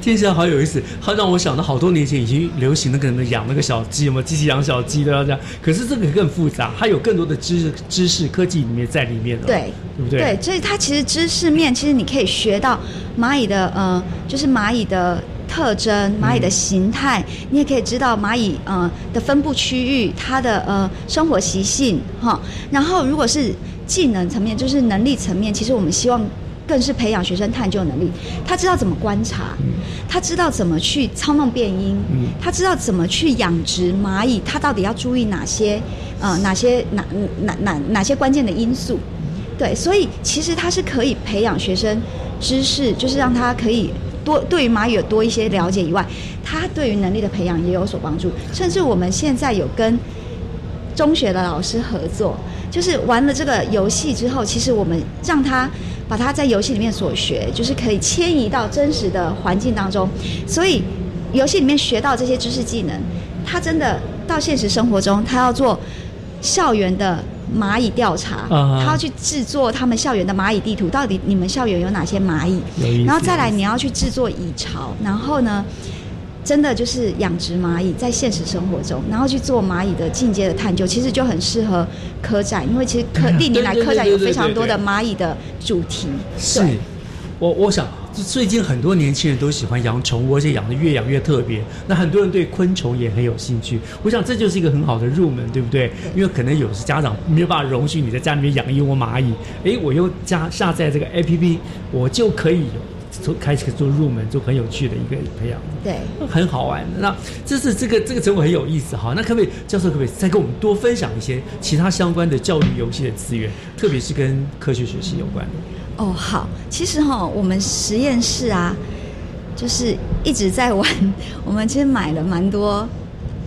听起来好有意思，好让我想到好多年前已经流行那个人养那个小鸡，有没有机器养小鸡的要这样？可是这个更复杂，它有更多的知识、知识、科技里面在里面了，对，对不对？对，所以它其实知识面，其实你可以学到蚂蚁的呃，就是蚂蚁的特征、蚂蚁的形态，你也可以知道蚂蚁呃的分布区域、它的呃生活习性哈。然后如果是技能层面，就是能力层面，其实我们希望。更是培养学生探究能力，他知道怎么观察，他知道怎么去操弄变音，他知道怎么去养殖蚂蚁，他到底要注意哪些呃哪些哪哪哪哪些关键的因素。对，所以其实它是可以培养学生知识，就是让他可以多对于蚂蚁有多一些了解以外，他对于能力的培养也有所帮助。甚至我们现在有跟中学的老师合作，就是玩了这个游戏之后，其实我们让他把他在游戏里面所学，就是可以迁移到真实的环境当中，所以游戏里面学到这些知识技能，他真的到现实生活中，他要做校园的。蚂蚁调查，他要去制作他们校园的蚂蚁地图，到底你们校园有哪些蚂蚁？然后再来你要去制作蚁巢，然后呢，真的就是养殖蚂蚁在现实生活中，然后去做蚂蚁的进阶的探究，其实就很适合科展，因为其实科 历年来科展有非常多的蚂蚁的主题。是，我我想。最近很多年轻人都喜欢养宠物，而且养的越养越特别。那很多人对昆虫也很有兴趣。我想这就是一个很好的入门，对不对？因为可能有时家长没有办法容许你在家里面养一窝蚂蚁，哎，我又加下载这个 A P P，我就可以从开始做入门，做很有趣的一个培养。对，很好玩。那这是这个这个成果很有意思哈。那可不可以教授可不可以再跟我们多分享一些其他相关的教育游戏的资源，特别是跟科学学习有关的？哦，好，其实哈，我们实验室啊，就是一直在玩。我们其实买了蛮多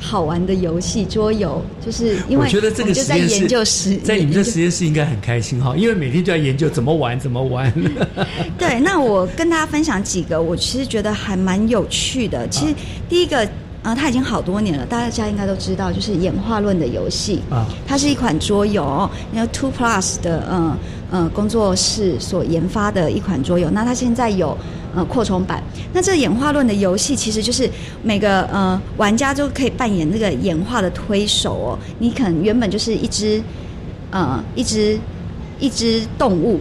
好玩的游戏桌游，就是因为我觉得这个实验室，在你们这实验室应该很开心哈，因为每天就在研究怎么玩，怎么玩。对，那我跟大家分享几个，我其实觉得还蛮有趣的。其实第一个。啊，它已经好多年了，大家应该都知道，就是演化论的游戏啊，它是一款桌游，那 Two Plus 的嗯嗯工作室所研发的一款桌游。那它现在有呃扩充版。那这演化论的游戏其实就是每个呃玩家都可以扮演那个演化的推手哦。你可能原本就是一只呃一只一只动物，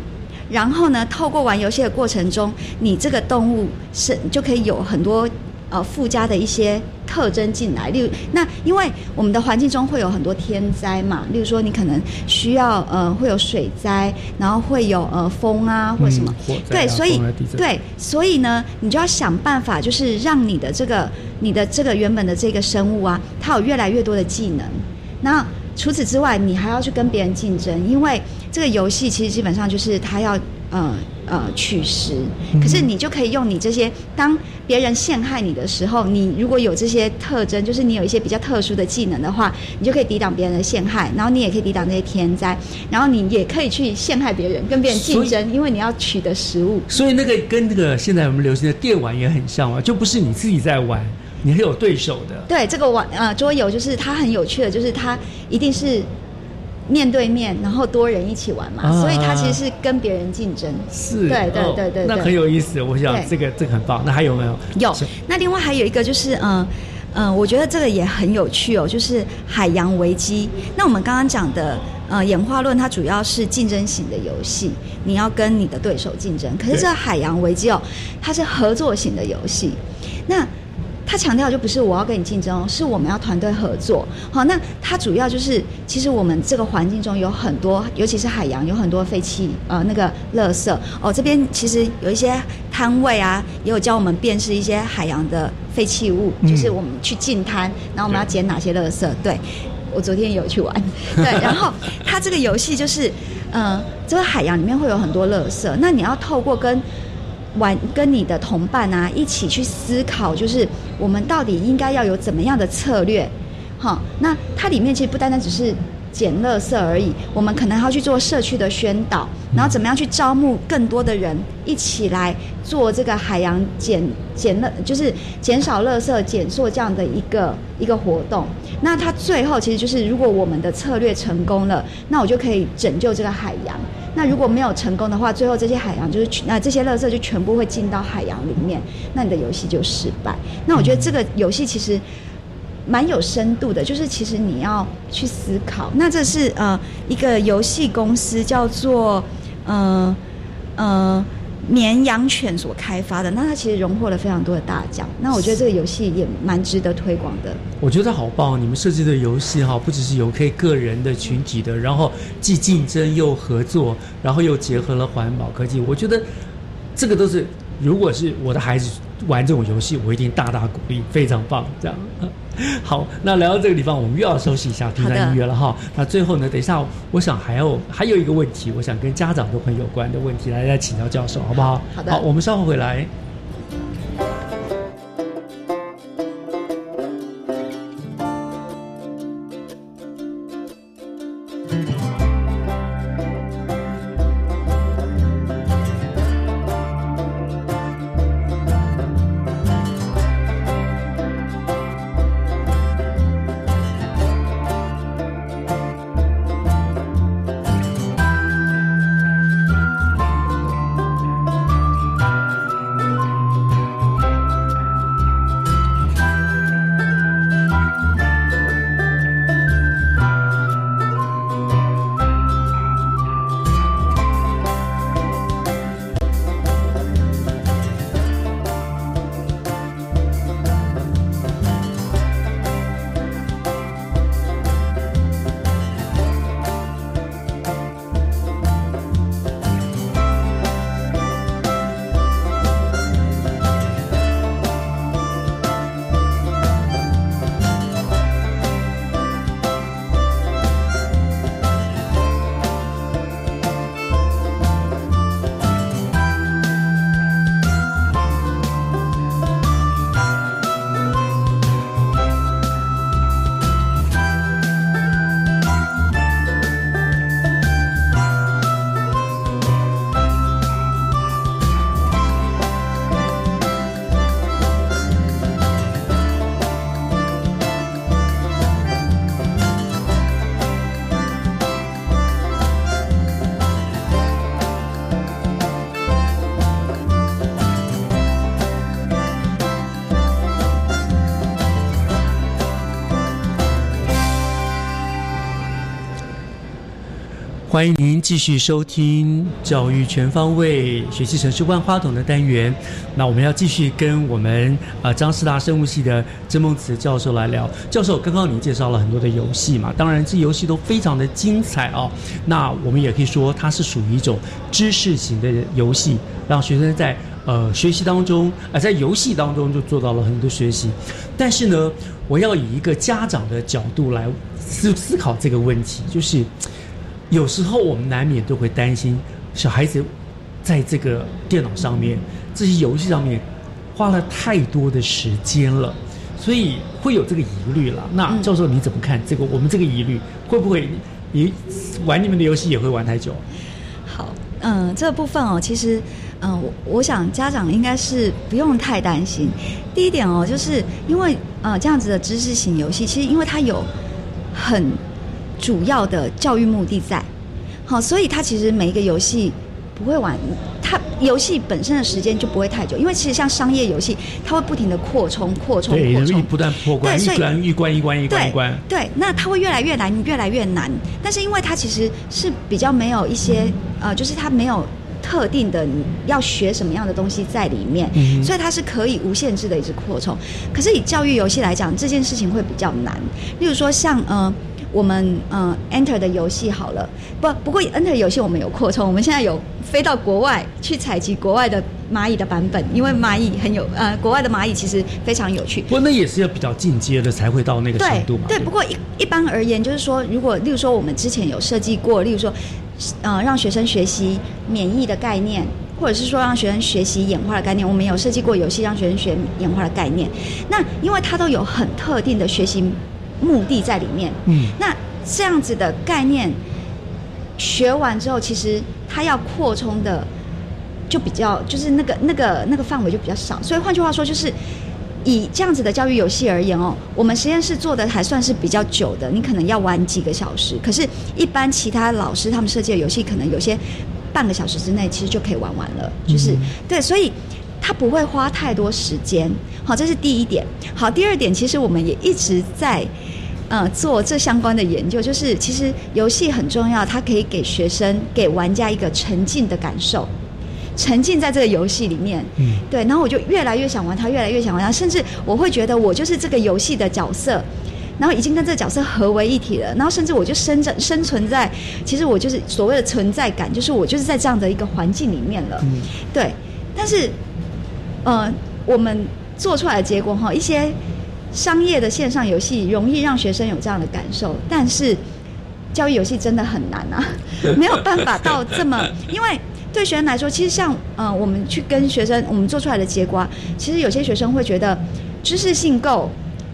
然后呢，透过玩游戏的过程中，你这个动物是就可以有很多。呃，附加的一些特征进来，例如那，因为我们的环境中会有很多天灾嘛，例如说你可能需要呃会有水灾，然后会有呃风啊或什么，对，所以对，所以呢，你就要想办法，就是让你的这个你的这个原本的这个生物啊，它有越来越多的技能。那除此之外，你还要去跟别人竞争，因为这个游戏其实基本上就是它要呃。呃，取食，可是你就可以用你这些，当别人陷害你的时候，你如果有这些特征，就是你有一些比较特殊的技能的话，你就可以抵挡别人的陷害，然后你也可以抵挡那些天灾，然后你也可以去陷害别人，跟别人竞争，因为你要取得食物。所以那个跟那个现在我们流行的电玩也很像嘛，就不是你自己在玩，你还有对手的。对，这个玩呃桌游就是它很有趣的，就是它一定是。面对面，然后多人一起玩嘛，所以他其实是跟别人竞争。是，对对对对，那很有意思。我想这个这个很棒。那还有没有？有。那另外还有一个就是，嗯嗯，我觉得这个也很有趣哦，就是海洋危机。那我们刚刚讲的，呃，演化论它主要是竞争型的游戏，你要跟你的对手竞争。可是这海洋危机哦，它是合作型的游戏。那他强调就不是我要跟你竞争，是我们要团队合作。好，那它主要就是，其实我们这个环境中有很多，尤其是海洋有很多废弃呃那个垃圾哦。这边其实有一些摊位啊，也有教我们辨识一些海洋的废弃物，就是我们去进滩，然后我们要捡哪些垃圾。对，我昨天有去玩。对，然后它这个游戏就是，嗯，这个海洋里面会有很多垃圾，那你要透过跟玩跟你的同伴啊一起去思考，就是我们到底应该要有怎么样的策略，好？那它里面其实不单单只是捡垃圾而已，我们可能要去做社区的宣导，然后怎么样去招募更多的人一起来做这个海洋减减垃，就是减少垃圾、减塑这样的一个一个活动。那它最后其实就是，如果我们的策略成功了，那我就可以拯救这个海洋。那如果没有成功的话，最后这些海洋就是那这些垃圾就全部会进到海洋里面，那你的游戏就失败。那我觉得这个游戏其实蛮有深度的，就是其实你要去思考。那这是呃一个游戏公司叫做嗯嗯。绵羊犬所开发的，那它其实荣获了非常多的大奖。那我觉得这个游戏也蛮值得推广的。我觉得好棒！你们设计的游戏哈，不只是有可以个人的、群体的，然后既竞争又合作，然后又结合了环保科技。我觉得这个都是，如果是我的孩子玩这种游戏，我一定大大鼓励，非常棒，这样。好，那来到这个地方，我们又要休息一下，听下音乐了哈。那最后呢，等一下，我想还有还有一个问题，我想跟家长都很有关的问题，来来请教教授，好不好？好的。好，我们稍后回来。欢迎您继续收听《教育全方位学习城市万花筒》的单元。那我们要继续跟我们呃张师大生物系的曾梦慈教授来聊。教授，刚刚您介绍了很多的游戏嘛，当然这游戏都非常的精彩哦。那我们也可以说它是属于一种知识型的游戏，让学生在呃学习当中啊、在游戏当中就做到了很多学习。但是呢，我要以一个家长的角度来思思考这个问题，就是。有时候我们难免都会担心小孩子在这个电脑上面、这些游戏上面花了太多的时间了，所以会有这个疑虑了。那教授你怎么看这个？我们这个疑虑会不会你玩你们的游戏也会玩太久？好，嗯，这个部分哦，其实，嗯，我我想家长应该是不用太担心。第一点哦，就是因为呃这样子的知识型游戏，其实因为它有很主要的教育目的在，好，所以它其实每一个游戏不会玩，它游戏本身的时间就不会太久，因为其实像商业游戏，它会不停的扩充、扩充、对，扩充，不断破关，对所以一关一关一关一关对一关。对，那它会越来越难，越来越难。但是因为它其实是比较没有一些呃，就是它没有特定的你要学什么样的东西在里面，嗯所以它是可以无限制的一直扩充。可是以教育游戏来讲，这件事情会比较难。例如说像呃。我们呃 Enter 的游戏好了，不不过 Enter 游戏我们有扩充，我们现在有飞到国外去采集国外的蚂蚁的版本，因为蚂蚁很有呃国外的蚂蚁其实非常有趣。不过那也是要比较进阶的才会到那个程度嘛。对，不过一一般而言，就是说，如果例如说我们之前有设计过，例如说，呃，让学生学习免疫的概念，或者是说让学生学习演化的概念，我们有设计过游戏让学生学演化的概念。那因为它都有很特定的学习目的在里面，嗯，那这样子的概念学完之后，其实它要扩充的就比较，就是那个那个那个范围就比较少。所以换句话说，就是以这样子的教育游戏而言哦，我们实验室做的还算是比较久的，你可能要玩几个小时。可是，一般其他老师他们设计的游戏，可能有些半个小时之内其实就可以玩完了。就是、对，所以它不会花太多时间。好，这是第一点。好，第二点，其实我们也一直在。呃，做这相关的研究，就是其实游戏很重要，它可以给学生、给玩家一个沉浸的感受，沉浸在这个游戏里面。嗯，对，然后我就越来越想玩它，越来越想玩它，甚至我会觉得我就是这个游戏的角色，然后已经跟这个角色合为一体了，然后甚至我就生在生存在，其实我就是所谓的存在感，就是我就是在这样的一个环境里面了。嗯，对，但是，呃，我们做出来的结果哈，一些商业的线上游戏容易让学生有这样的感受，但是教育游戏真的很难啊，没有办法到这么，因为对学生来说，其实像呃，我们去跟学生我们做出来的结果啊，其实有些学生会觉得知识性够，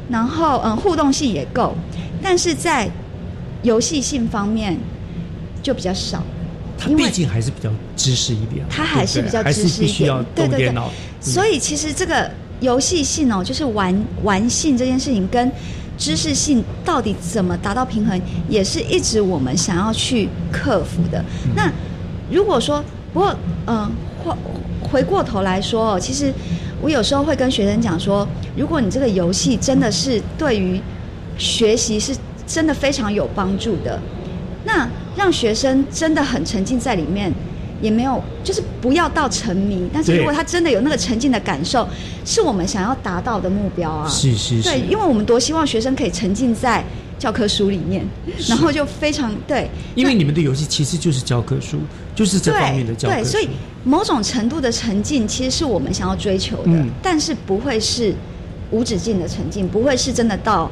然后嗯、呃互动性也够，但是在游戏性方面就比较少。它毕竟还是比较知识一点，它还是比较知识一点对对对。所以其实这个游戏性哦，就是玩玩性这件事情跟知识性到底怎么达到平衡，也是一直我们想要去克服的。那如果说，不过嗯，回回过头来说哦，其实我有时候会跟学生讲说，如果你这个游戏真的是对于学习是真的非常有帮助的，那让学生真的很沉浸在里面，也没有就是不要到沉迷，但是如果他真的有那个沉浸的感受，是我们想要达到的目标啊。是是是对，因为我们多希望学生可以沉浸在教科书里面，然后就非常对，因为你们的游戏其实就是教科书，就是这方面的教科书对，书。所以某种程度的沉浸其实是我们想要追求的，嗯但是不会是无止境的沉浸，不会是真的到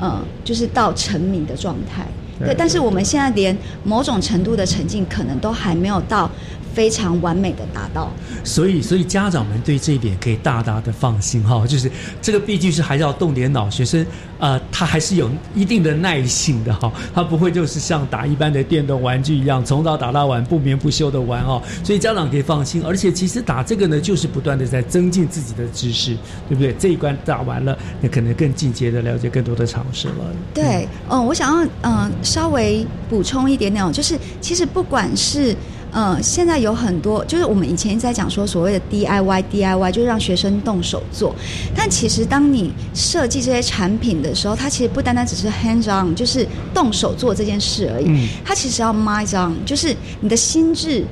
嗯，就是到沉迷的状态。对对，但是我们现在连某种程度的沉浸，可能都还没有到非常完美的达到。所以，所以家长们对这一点可以大大的放心哈，就是这个毕竟是还是要动点脑，学生呃他还是有一定的耐性的哈，他不会就是像打一般的电动玩具一样从早打到晚不眠不休的玩哦，所以家长可以放心。而且其实打这个呢，就是不断的在增进自己的知识，对不对？这一关打完了，那可能更进阶的了解更多的常识了。对，嗯，我想要嗯稍微补充一点点哦，就是其实不管是呃，现在有很多，就是我们以前一直在讲说所谓的 DIY DIY，就是让学生动手做。但其实当你设计这些产品的时候，它其实不单单只是 hands on，就是动手做这件事而已。嗯它其实要 mind on，就是你的心智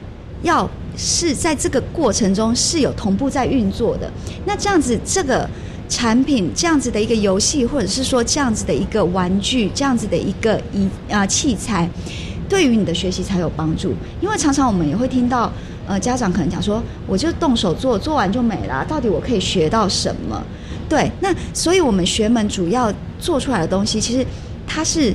要是在这个过程中是有同步在运作的。那这样子，这个产品这样子的一个游戏，或者是说这样子的一个玩具，这样子的一个仪啊、器材，对于你的学习才有帮助。因为常常我们也会听到，呃，家长可能讲说，我就动手做，做完就没了，到底我可以学到什么？对，那所以我们学门主要做出来的东西，其实它是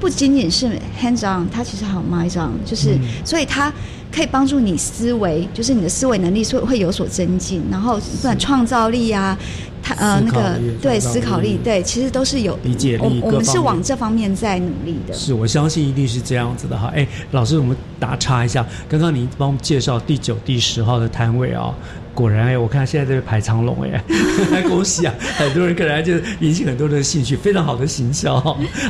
不仅仅是 hands on，它其实还有 mind on，就是、嗯所以它可以帮助你思维，就是你的思维能力是会有所增进，然后不管创造力啊，它呃那个对思考力，对，其实都是有理解力我我们是往这方面在努力的。是我相信一定是这样子的哈。哎，老师，我们打岔一下，刚刚您帮我们介绍第九、第十号的摊位啊、果然哎，我看现在在排长龙哎，恭喜啊！很多人可能就是引起很多人的兴趣，非常好的行销。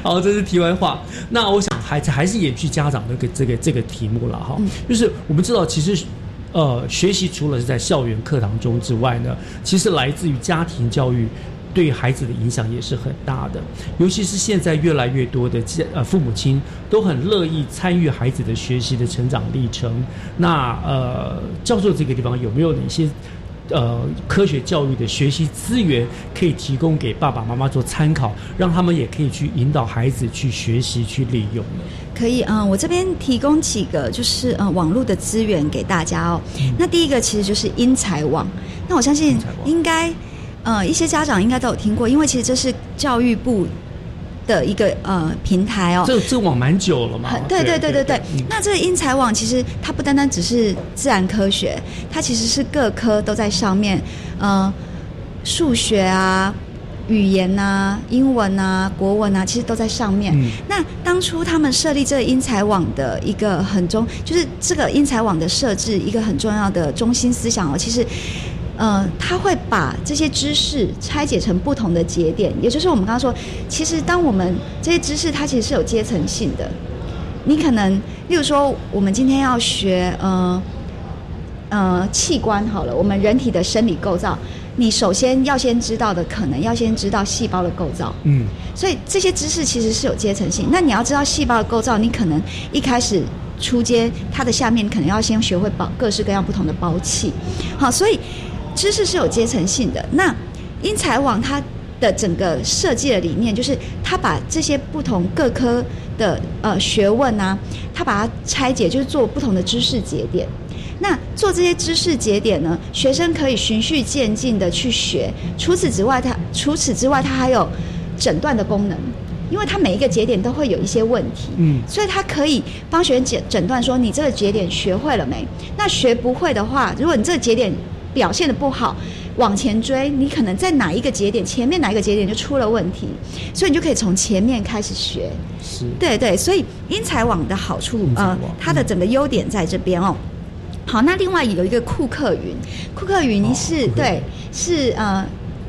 好，这是题外话。那我想还还是延续家长的这个这个这个题目了哈，就是我们知道其实。呃，学习除了是在校园课堂中之外呢，其实来自于家庭教育。对孩子的影响也是很大的，尤其是现在越来越多的呃父母亲都很乐意参与孩子的学习的成长历程。那呃，教授这个地方有没有哪些呃科学教育的学习资源可以提供给爸爸妈妈做参考，让他们也可以去引导孩子去学习去利用呢？可以，嗯，我这边提供几个就是呃网络的资源给大家哦。那第一个其实就是英才网，那我相信应该呃一些家长应该都有听过，因为其实这是教育部的一个呃平台哦。这这网蛮久了嘛？很对对对对对。那这个英才网其实它不单单只是自然科学，它其实是各科都在上面，呃，数学啊。语言啊、英文啊、国文啊，其实都在上面。嗯那当初他们设立这个英才网的一个很中，就是这个英才网的设置一个很重要的中心思想哦，其实。呃，他会把这些知识拆解成不同的节点，也就是我们刚刚说，其实当我们这些知识它其实是有阶层性的。你可能，例如说，我们今天要学呃呃器官好了，我们人体的生理构造，你首先要先知道的，可能要先知道细胞的构造。嗯，所以这些知识其实是有阶层性。那你要知道细胞的构造，你可能一开始初阶它的下面可能要先学会包各式各样不同的包器。好，所以知识是有阶层性的。那英才网它的整个设计的理念就是，它把这些不同各科的呃学问啊，它把它拆解，就是做不同的知识节点。那做这些知识节点呢，学生可以循序渐进的去学。除此之外，它除此之外，它还有诊断的功能，因为它每一个节点都会有一些问题，嗯，所以它可以帮学生诊诊断说你这个节点学会了没？那学不会的话，如果你这个节点表现的不好，往前追，你可能在哪一个节点前面哪一个节点就出了问题，所以你就可以从前面开始学。是，对对，所以英才网的好处，呃，它的整个优点在这边哦。好，那另外有一个库克云，库克云是、对，是呃。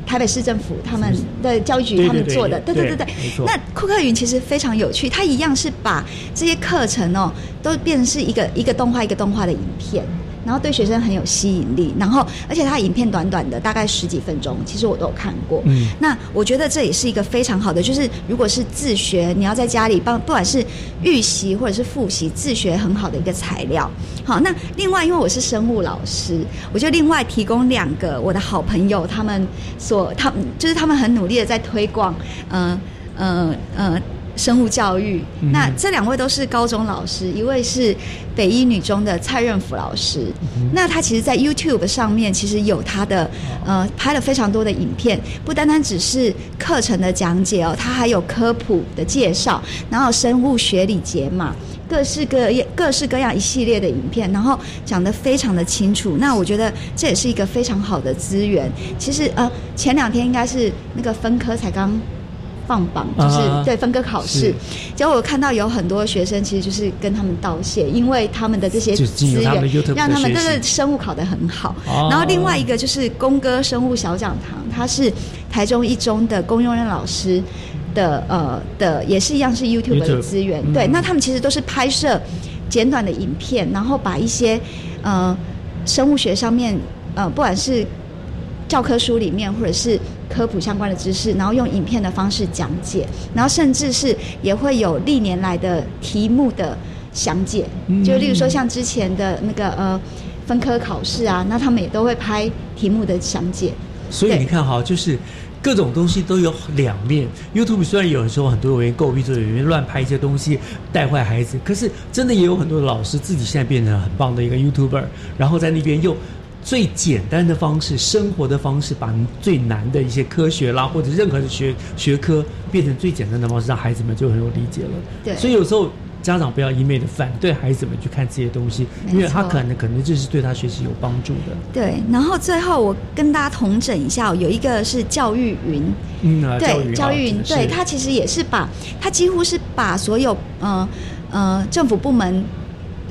台北市政府他们的教育局他们做的，对对对对那库克云其实非常有趣，它一样是把这些课程哦，都变成是一个一个动画一个动画的影片。然后对学生很有吸引力，然后而且它影片短短的，大概十几分钟，其实我都有看过。嗯那我觉得这也是一个非常好的，就是如果是自学，你要在家里帮，不管是预习或者是复习，自学很好的一个材料。好，那另外因为我是生物老师，我就另外提供两个我的好朋友，他们所他们就是他们很努力的在推广，嗯呃呃。生物教育，嗯那这两位都是高中老师，一位是北一女中的蔡任福老师。那他其实，在 YouTube 上面其实有他的呃拍了非常多的影片，不单单只是课程的讲解哦，他还有科普的介绍，然后生物学理解码。各式各样、各式各样一系列的影片，然后讲得非常的清楚。那我觉得这也是一个非常好的资源。其实呃，前两天应该是那个分科才刚放榜，就是、啊对分科考试。结果我看到有很多学生其实就是跟他们道谢，因为他们的这些资源让他们这个生物考得很好。哦然后另外一个就是工哥生物小讲堂，他是台中一中的龚用任老师。的呃的也是一样是 YouTube 的资源，嗯对，那他们其实都是拍摄简短的影片，然后把一些呃生物学上面呃不管是教科书里面或者是科普相关的知识，然后用影片的方式讲解，然后甚至是也会有历年来的题目的详解，就例如说像之前的那个呃分科考试啊，那他们也都会拍题目的详解。所以你看哈，就是各种东西都有两面。YouTube 虽然有的时候很多人诟病，说有人乱拍一些东西带坏孩子，可是真的也有很多的老师自己现在变成很棒的一个 YouTuber，然后在那边用最简单的方式、生活的方式，把最难的一些科学啦或者任何的学学科变成最简单的方式，让孩子们就很有理解了。对，所以有时候。家长不要一昧的反对孩子们去看这些东西，因为他可能可能就是对他学习有帮助的。对，然后最后我跟大家统整一下，有一个是教育云，嗯啊，对，教育云，对，它其实也是把他几乎是把所有呃呃政府部门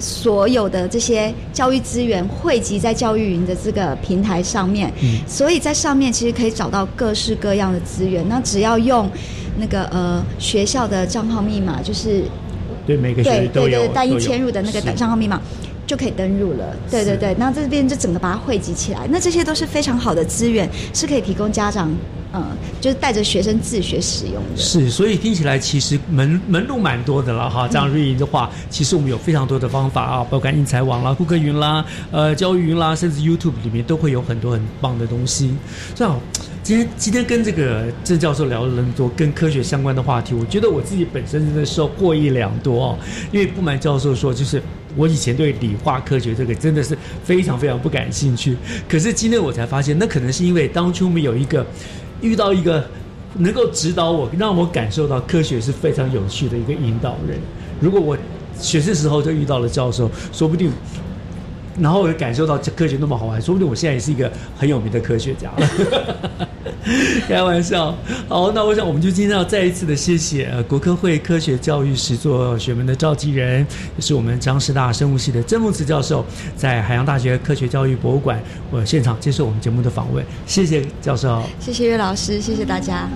所有的这些教育资源汇集在教育云的这个平台上面，所以在上面其实可以找到各式各样的资源。那只要用那个呃学校的账号密码，就是。对每个学都有单一迁入的那个账号密码，就可以登入了。对对对，那这边就整个把它汇集起来，那这些都是非常好的资源，是可以提供家长，嗯，就是带着学生自学使用的。是，所以听起来其实门门路蛮多的了哈。这样瑞银的话，其实我们有非常多的方法啊，包括应才网啦、顾客云啦、呃教育云啦，甚至 YouTube 里面都会有很多很棒的东西。这样。今天今天跟这个郑教授聊了那么多跟科学相关的话题，我觉得我自己本身真的收获益良多哦。因为不瞒教授说，就是我以前对理化科学这个真的是非常非常不感兴趣。可是今天我才发现，那可能是因为当初没有一个遇到一个能够指导我，让我感受到科学是非常有趣的一个引导人。如果我学生时候就遇到了教授，说不定。然后我感受到这科学那么好玩，说不定我现在也是一个很有名的科学家了。开玩笑，好，那我想我们就今天要再一次的谢谢呃国科会科学教育实作学门的召集人，也是我们张师大生物系的曾梦慈教授，在海洋大学科学教育博物馆我现场接受我们节目的访问，谢谢教授，谢谢岳老师，谢谢大家。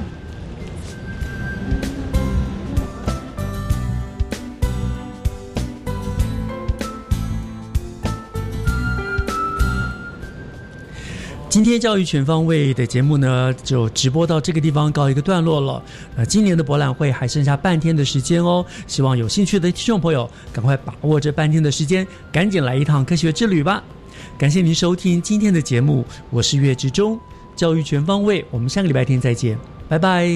今天教育全方位的节目呢，就直播到这个地方告一个段落了。呃，今年的博览会还剩下半天的时间哦，希望有兴趣的听众朋友赶快把握这半天的时间，赶紧来一趟科学之旅吧。感谢您收听今天的节目，我是岳志忠，教育全方位，我们下个礼拜天再见，拜拜。